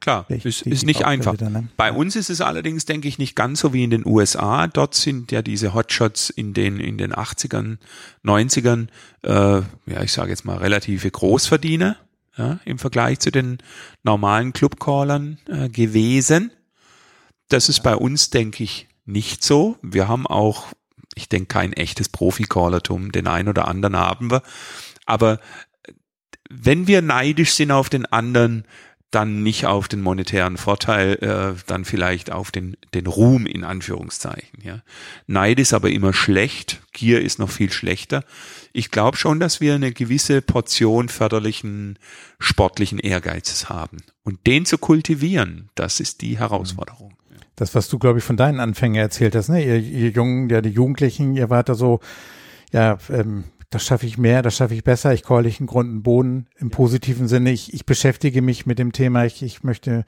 Klar, ist, ist nicht einfach. Wieder, ne? Bei uns ist es allerdings, denke ich, nicht ganz so wie in den USA. Dort sind ja diese Hotshots in den, in den 80ern, 90ern, äh, ja, ich sage jetzt mal relative Großverdiener ja, im Vergleich zu den normalen Clubcallern äh, gewesen. Das ist bei uns, denke ich, nicht so. Wir haben auch, ich denke, kein echtes Profi-Callertum. Den einen oder anderen haben wir. Aber wenn wir neidisch sind auf den anderen, dann nicht auf den monetären Vorteil, äh, dann vielleicht auf den, den Ruhm in Anführungszeichen. Ja. Neid ist aber immer schlecht, Gier ist noch viel schlechter. Ich glaube schon, dass wir eine gewisse Portion förderlichen sportlichen Ehrgeizes haben. Und den zu kultivieren, das ist die Herausforderung. Das, was du, glaube ich, von deinen Anfängen erzählt hast, ne? Ihr, ihr Jungen, ja, die Jugendlichen, ihr wart da so, ja, ähm, das schaffe ich mehr, das schaffe ich besser, ich call ich einen Grund und Boden im positiven Sinne. Ich, ich beschäftige mich mit dem Thema, ich, ich möchte,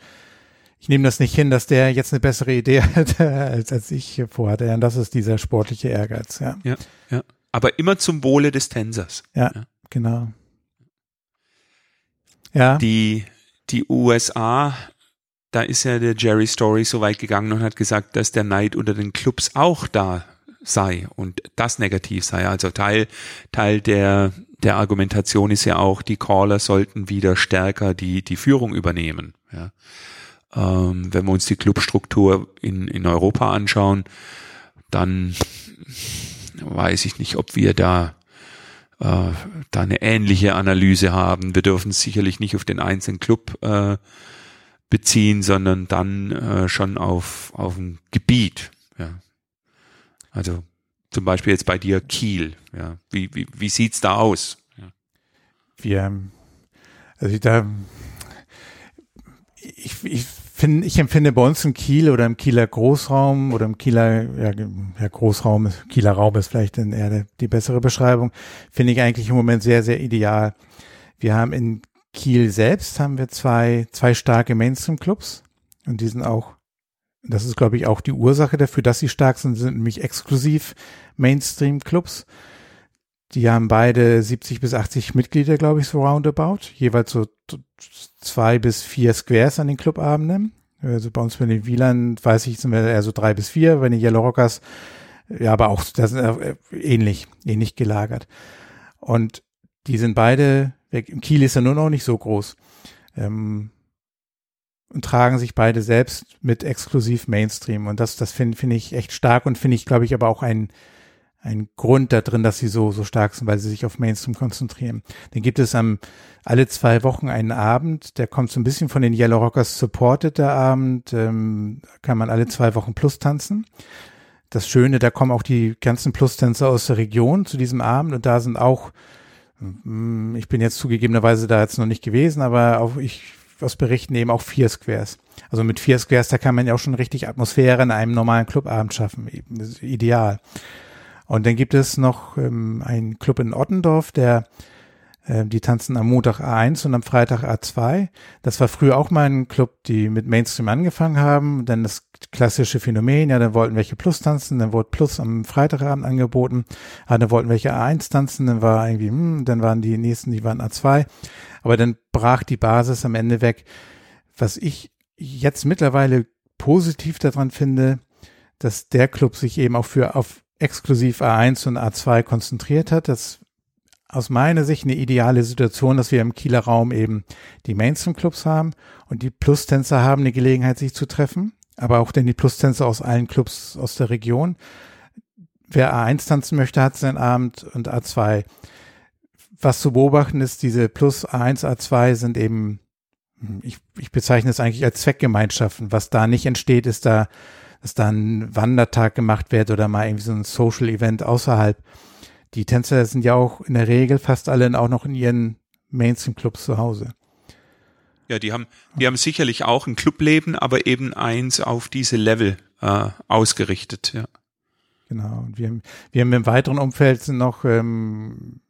ich nehme das nicht hin, dass der jetzt eine bessere Idee <laughs> hat, als, als ich vorhatte. Ja, und das ist dieser sportliche Ehrgeiz, ja. Ja, ja. Aber immer zum Wohle des Tänzers. Ja, ja. genau. Ja. Die, die USA, da ist ja der Jerry Story so weit gegangen und hat gesagt, dass der Neid unter den Clubs auch da sei und das negativ sei. Also Teil, Teil der, der Argumentation ist ja auch, die Caller sollten wieder stärker die, die Führung übernehmen. Ja. Ähm, wenn wir uns die Clubstruktur in, in Europa anschauen, dann weiß ich nicht, ob wir da, äh, da eine ähnliche Analyse haben. Wir dürfen sicherlich nicht auf den einzelnen Club äh, beziehen, sondern dann äh, schon auf, auf ein Gebiet. Ja. Also zum Beispiel jetzt bei dir Kiel. Ja. Wie, wie, wie sieht's da aus? Ja. Wir, also da, ich, ich finde, ich empfinde bei uns in Kiel oder im Kieler Großraum oder im Kieler, ja, ja Großraum, Kieler Raum ist vielleicht eher die bessere Beschreibung, finde ich eigentlich im Moment sehr, sehr ideal. Wir haben in Kiel selbst haben wir zwei, zwei starke Mainstream-Clubs und die sind auch das ist, glaube ich, auch die Ursache dafür, dass sie stark sind, sind nämlich exklusiv Mainstream-Clubs. Die haben beide 70 bis 80 Mitglieder, glaube ich, so roundabout. Jeweils so zwei bis vier Squares an den Clubabenden. Also bei uns bei den Wieland, weiß ich, sind wir eher so drei bis vier. Bei den Yellow Rockers, ja, aber auch, das sind äh, ähnlich, ähnlich gelagert. Und die sind beide weg. Kiel ist ja nur noch nicht so groß. Ähm, und tragen sich beide selbst mit exklusiv Mainstream. Und das, das finde finde ich echt stark und finde ich, glaube ich, aber auch ein, ein Grund da drin, dass sie so, so stark sind, weil sie sich auf Mainstream konzentrieren. Dann gibt es am, alle zwei Wochen einen Abend, der kommt so ein bisschen von den Yellow Rockers supported, der Abend, ähm, kann man alle zwei Wochen plus tanzen. Das Schöne, da kommen auch die ganzen Plus-Tänzer aus der Region zu diesem Abend und da sind auch, ich bin jetzt zugegebenerweise da jetzt noch nicht gewesen, aber auch ich aus Berichten eben auch vier Squares. Also mit vier Squares, da kann man ja auch schon richtig Atmosphäre in einem normalen Clubabend schaffen. Ideal. Und dann gibt es noch ähm, einen Club in Ottendorf, der die tanzen am Montag A1 und am Freitag A2. Das war früher auch mal ein Club, die mit Mainstream angefangen haben. Dann das klassische Phänomen, ja, dann wollten welche Plus tanzen, dann wurde Plus am Freitagabend angeboten, ah, dann wollten welche A1 tanzen, dann war irgendwie, hm, dann waren die nächsten, die waren A2. Aber dann brach die Basis am Ende weg. Was ich jetzt mittlerweile positiv daran finde, dass der Club sich eben auch für auf exklusiv A1 und A2 konzentriert hat. Das aus meiner Sicht eine ideale Situation, dass wir im Kieler Raum eben die Mainstream-Clubs haben und die Plus-Tänzer haben eine Gelegenheit, sich zu treffen, aber auch denn die Plus-Tänzer aus allen Clubs aus der Region. Wer A1 tanzen möchte, hat seinen Abend und A2. Was zu beobachten ist, diese Plus A1, A2 sind eben, ich, ich bezeichne es eigentlich als Zweckgemeinschaften. Was da nicht entsteht, ist da, dass da ein Wandertag gemacht wird oder mal irgendwie so ein Social Event außerhalb die Tänzer sind ja auch in der Regel fast alle auch noch in ihren Mainstream-Clubs zu Hause. Ja, die haben, die haben sicherlich auch ein Clubleben, aber eben eins auf diese Level äh, ausgerichtet, ja. Genau. Und wir, haben, wir haben im weiteren Umfeld sind noch ähm,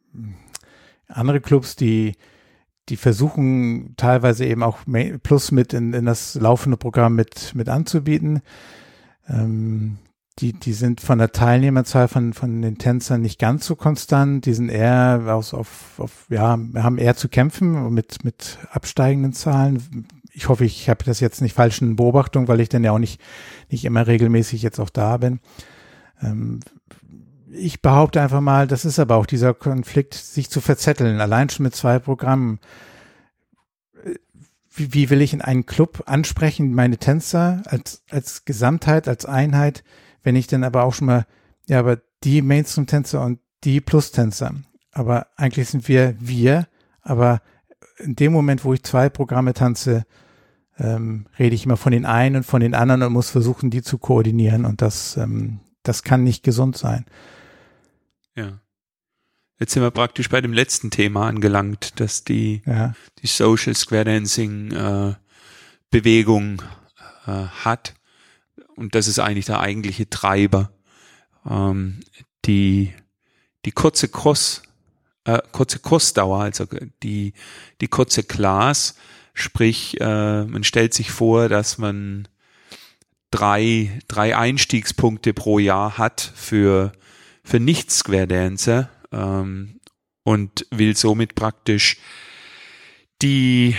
andere Clubs, die, die versuchen teilweise eben auch Plus mit in, in das laufende Programm mit, mit anzubieten. Ähm, die, die sind von der Teilnehmerzahl von, von den Tänzern nicht ganz so konstant. Die sind eher aus, auf, auf, ja, haben eher zu kämpfen mit, mit absteigenden Zahlen. Ich hoffe, ich habe das jetzt nicht falsch in Beobachtung, weil ich dann ja auch nicht, nicht immer regelmäßig jetzt auch da bin. Ähm, ich behaupte einfach mal, das ist aber auch dieser Konflikt, sich zu verzetteln, allein schon mit zwei Programmen. Wie, wie will ich in einen Club ansprechen, meine Tänzer als, als Gesamtheit, als Einheit? Wenn ich dann aber auch schon mal, ja, aber die Mainstream-Tänzer und die Plus-Tänzer. Aber eigentlich sind wir wir, aber in dem Moment, wo ich zwei Programme tanze, ähm, rede ich immer von den einen und von den anderen und muss versuchen, die zu koordinieren und das, ähm, das kann nicht gesund sein. Ja. Jetzt sind wir praktisch bei dem letzten Thema angelangt, dass die, ja. die Social Square Dancing äh, Bewegung äh, hat und das ist eigentlich der eigentliche Treiber, ähm, die, die kurze Kurs, äh, kurze Kursdauer, also die, die kurze Class, sprich, äh, man stellt sich vor, dass man drei, drei Einstiegspunkte pro Jahr hat für, für Nicht-Square-Dancer ähm, und will somit praktisch die,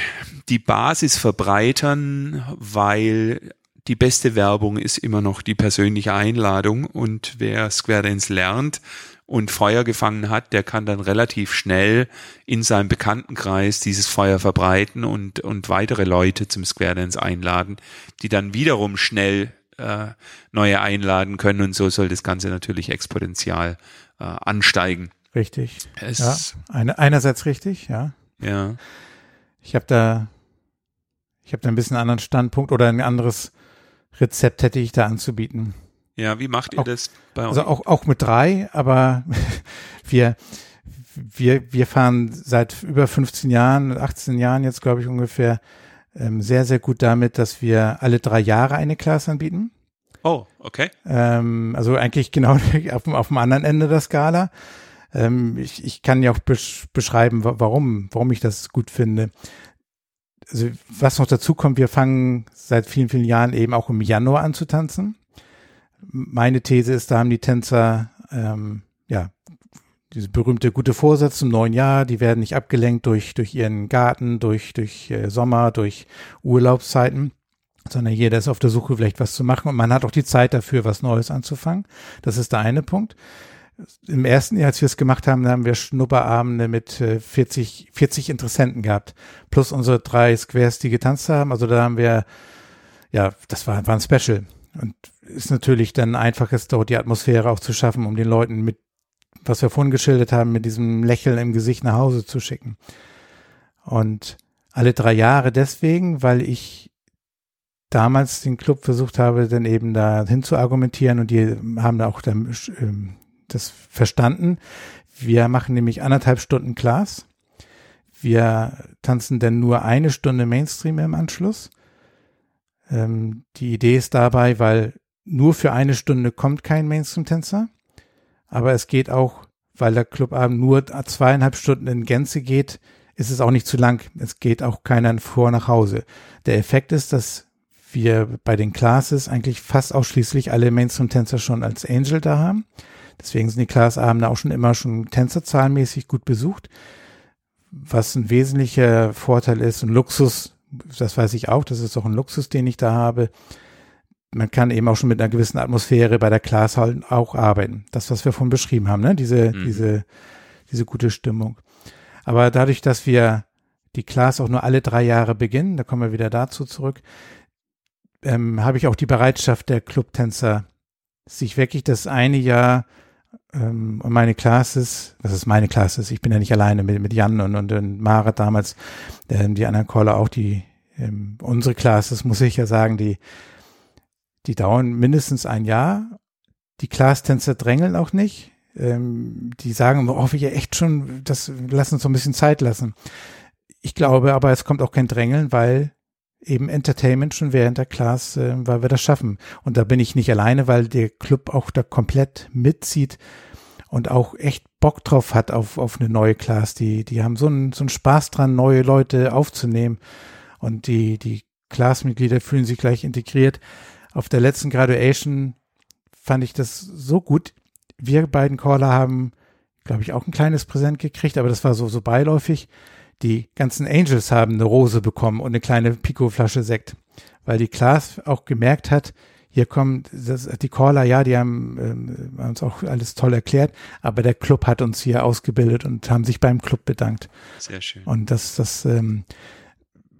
die Basis verbreitern, weil die beste Werbung ist immer noch die persönliche Einladung und wer Square Dance lernt und Feuer gefangen hat, der kann dann relativ schnell in seinem Bekanntenkreis dieses Feuer verbreiten und, und weitere Leute zum Square Dance einladen, die dann wiederum schnell äh, neue einladen können und so soll das Ganze natürlich exponentiell äh, ansteigen. Richtig. Es ja, eine, einerseits richtig, ja. Ja. Ich habe da, ich habe da ein bisschen einen anderen Standpunkt oder ein anderes Rezept hätte ich da anzubieten. Ja, wie macht ihr auch, das bei uns? Also auch, auch mit drei, aber <laughs> wir, wir, wir fahren seit über 15 Jahren, 18 Jahren jetzt, glaube ich, ungefähr, ähm, sehr, sehr gut damit, dass wir alle drei Jahre eine Klasse anbieten. Oh, okay. Ähm, also eigentlich genau <laughs> auf, auf dem anderen Ende der Skala. Ähm, ich, ich kann ja auch besch beschreiben, warum, warum ich das gut finde also was noch dazu kommt, wir fangen seit vielen, vielen Jahren eben auch im Januar an zu tanzen. Meine These ist, da haben die Tänzer, ähm, ja, diese berühmte gute Vorsatz zum neuen Jahr, die werden nicht abgelenkt durch, durch ihren Garten, durch, durch äh, Sommer, durch Urlaubszeiten, sondern jeder ist auf der Suche, vielleicht was zu machen und man hat auch die Zeit dafür, was Neues anzufangen. Das ist der eine Punkt im ersten Jahr, als wir es gemacht haben, haben wir Schnupperabende mit 40, äh, 40 Interessenten gehabt. Plus unsere drei Squares, die getanzt haben. Also da haben wir, ja, das war, war ein Special. Und ist natürlich dann einfach, ist dort die Atmosphäre auch zu schaffen, um den Leuten mit, was wir vorhin geschildert haben, mit diesem Lächeln im Gesicht nach Hause zu schicken. Und alle drei Jahre deswegen, weil ich damals den Club versucht habe, dann eben da hin zu argumentieren und die haben da auch dann ähm, das verstanden. Wir machen nämlich anderthalb Stunden Class. Wir tanzen dann nur eine Stunde Mainstream im Anschluss. Ähm, die Idee ist dabei, weil nur für eine Stunde kommt kein Mainstream-Tänzer. Aber es geht auch, weil der Clubabend nur zweieinhalb Stunden in Gänze geht, ist es auch nicht zu lang. Es geht auch keiner vor nach Hause. Der Effekt ist, dass wir bei den Classes eigentlich fast ausschließlich alle Mainstream-Tänzer schon als Angel da haben. Deswegen sind die Classabende auch schon immer schon tänzerzahlenmäßig gut besucht. Was ein wesentlicher Vorteil ist, ein Luxus, das weiß ich auch, das ist auch ein Luxus, den ich da habe. Man kann eben auch schon mit einer gewissen Atmosphäre bei der Class halt auch arbeiten. Das, was wir vorhin beschrieben haben, ne? Diese, mhm. diese, diese gute Stimmung. Aber dadurch, dass wir die Class auch nur alle drei Jahre beginnen, da kommen wir wieder dazu zurück, ähm, habe ich auch die Bereitschaft der Clubtänzer, sich wirklich das eine Jahr ähm, und meine Classes, das ist meine Classes, ich bin ja nicht alleine mit, mit Jan und, und, und Mara damals, ähm, die anderen Caller auch, die ähm, unsere Classes, muss ich ja sagen, die, die dauern mindestens ein Jahr. Die Class-Tänzer drängeln auch nicht. Ähm, die sagen, oh, wir echt schon, das lassen uns so ein bisschen Zeit lassen. Ich glaube aber, es kommt auch kein Drängeln, weil eben Entertainment schon während der Class, äh, weil wir das schaffen. Und da bin ich nicht alleine, weil der Club auch da komplett mitzieht und auch echt Bock drauf hat auf, auf eine neue Class. Die, die haben so einen, so einen Spaß dran, neue Leute aufzunehmen. Und die, die Classmitglieder fühlen sich gleich integriert. Auf der letzten Graduation fand ich das so gut. Wir beiden Caller haben, glaube ich, auch ein kleines Präsent gekriegt, aber das war so, so beiläufig die ganzen Angels haben eine Rose bekommen und eine kleine Pico-Flasche Sekt, weil die Klaas auch gemerkt hat, hier kommen das, die Caller, ja, die haben, ähm, haben uns auch alles toll erklärt, aber der Club hat uns hier ausgebildet und haben sich beim Club bedankt. Sehr schön. Und das, das, ähm,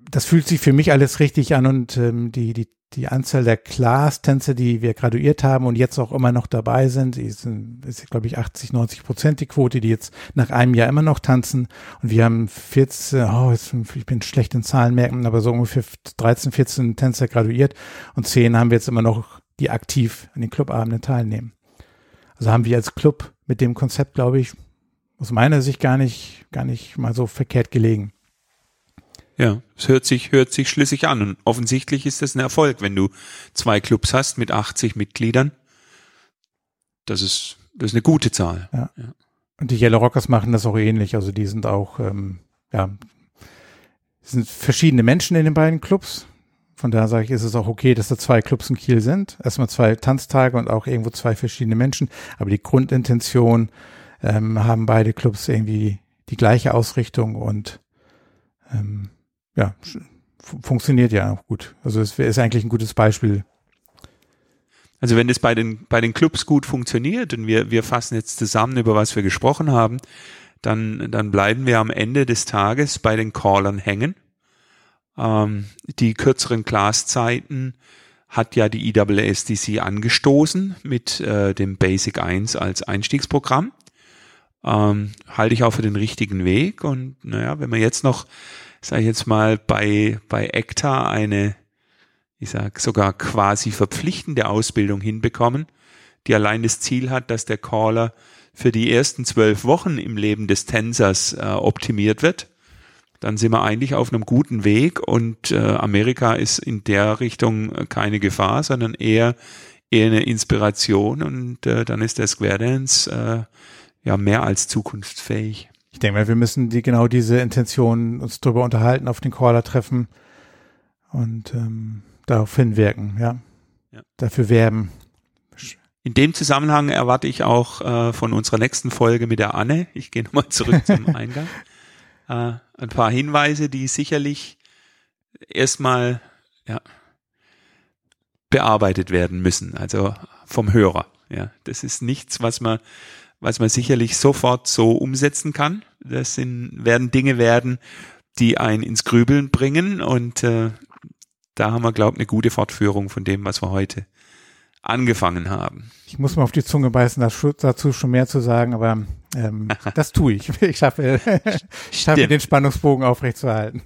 das fühlt sich für mich alles richtig an und ähm, die, die die Anzahl der Class-Tänze, die wir graduiert haben und jetzt auch immer noch dabei sind, ist, ist glaube ich, 80, 90 Prozent die Quote, die jetzt nach einem Jahr immer noch tanzen. Und wir haben 14, oh, jetzt, ich bin schlecht in Zahlen merken, aber so ungefähr 13, 14 Tänzer graduiert und 10 haben wir jetzt immer noch, die aktiv an den Clubabenden teilnehmen. Also haben wir als Club mit dem Konzept, glaube ich, aus meiner Sicht gar nicht, gar nicht mal so verkehrt gelegen. Ja, es hört sich, hört sich schlüssig an. Und offensichtlich ist das ein Erfolg, wenn du zwei Clubs hast mit 80 Mitgliedern. Das ist, das ist eine gute Zahl. Ja. ja. Und die Yellow Rockers machen das auch ähnlich. Also die sind auch, ähm, ja, es sind verschiedene Menschen in den beiden Clubs. Von daher sage ich, ist es auch okay, dass da zwei Clubs in Kiel sind. Erstmal zwei Tanztage und auch irgendwo zwei verschiedene Menschen. Aber die Grundintention ähm, haben beide Clubs irgendwie die gleiche Ausrichtung und ähm, ja, funktioniert ja auch gut. Also es ist eigentlich ein gutes Beispiel. Also wenn das bei den, bei den Clubs gut funktioniert und wir, wir fassen jetzt zusammen, über was wir gesprochen haben, dann, dann bleiben wir am Ende des Tages bei den Callern hängen. Ähm, die kürzeren Classzeiten hat ja die IWSDC angestoßen mit äh, dem Basic 1 als Einstiegsprogramm. Ähm, halte ich auch für den richtigen Weg. Und naja, wenn man jetzt noch sage ich jetzt mal, bei, bei ECTA eine, ich sag sogar quasi verpflichtende Ausbildung hinbekommen, die allein das Ziel hat, dass der Caller für die ersten zwölf Wochen im Leben des Tänzers äh, optimiert wird, dann sind wir eigentlich auf einem guten Weg und äh, Amerika ist in der Richtung keine Gefahr, sondern eher eher eine Inspiration und äh, dann ist der Square Dance äh, ja mehr als zukunftsfähig. Ich denke mal, wir müssen die genau diese Intention uns darüber unterhalten, auf den Caller treffen und ähm, darauf hinwirken, ja. ja. Dafür werben. In dem Zusammenhang erwarte ich auch äh, von unserer nächsten Folge mit der Anne, ich gehe nochmal zurück zum <laughs> Eingang, äh, ein paar Hinweise, die sicherlich erstmal ja, bearbeitet werden müssen, also vom Hörer. Ja, das ist nichts, was man was man sicherlich sofort so umsetzen kann. Das sind, werden Dinge werden, die einen ins Grübeln bringen und äh, da haben wir, glaube ich, eine gute Fortführung von dem, was wir heute angefangen haben. Ich muss mal auf die Zunge beißen, dazu schon mehr zu sagen, aber ähm, <laughs> das tue ich. Ich schaffe, <laughs> ich schaffe den Spannungsbogen aufrechtzuerhalten.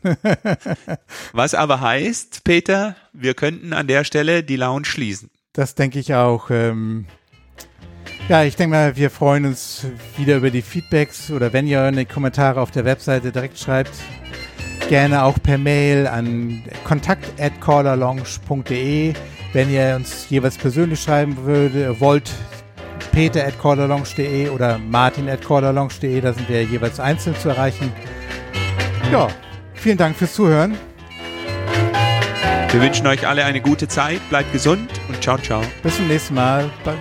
<laughs> was aber heißt, Peter, wir könnten an der Stelle die Lounge schließen. Das denke ich auch. Ähm, ja, ich denke mal, wir freuen uns wieder über die Feedbacks oder wenn ihr eine Kommentare auf der Webseite direkt schreibt, gerne auch per Mail an kontakt@callerlounge.de. Wenn ihr uns jeweils persönlich schreiben würde, wollt, peter at callerlounge.de oder martin at callerlounge.de, da sind wir jeweils einzeln zu erreichen. Ja, vielen Dank fürs Zuhören. Wir wünschen euch alle eine gute Zeit, bleibt gesund und ciao, ciao. Bis zum nächsten Mal. Bye.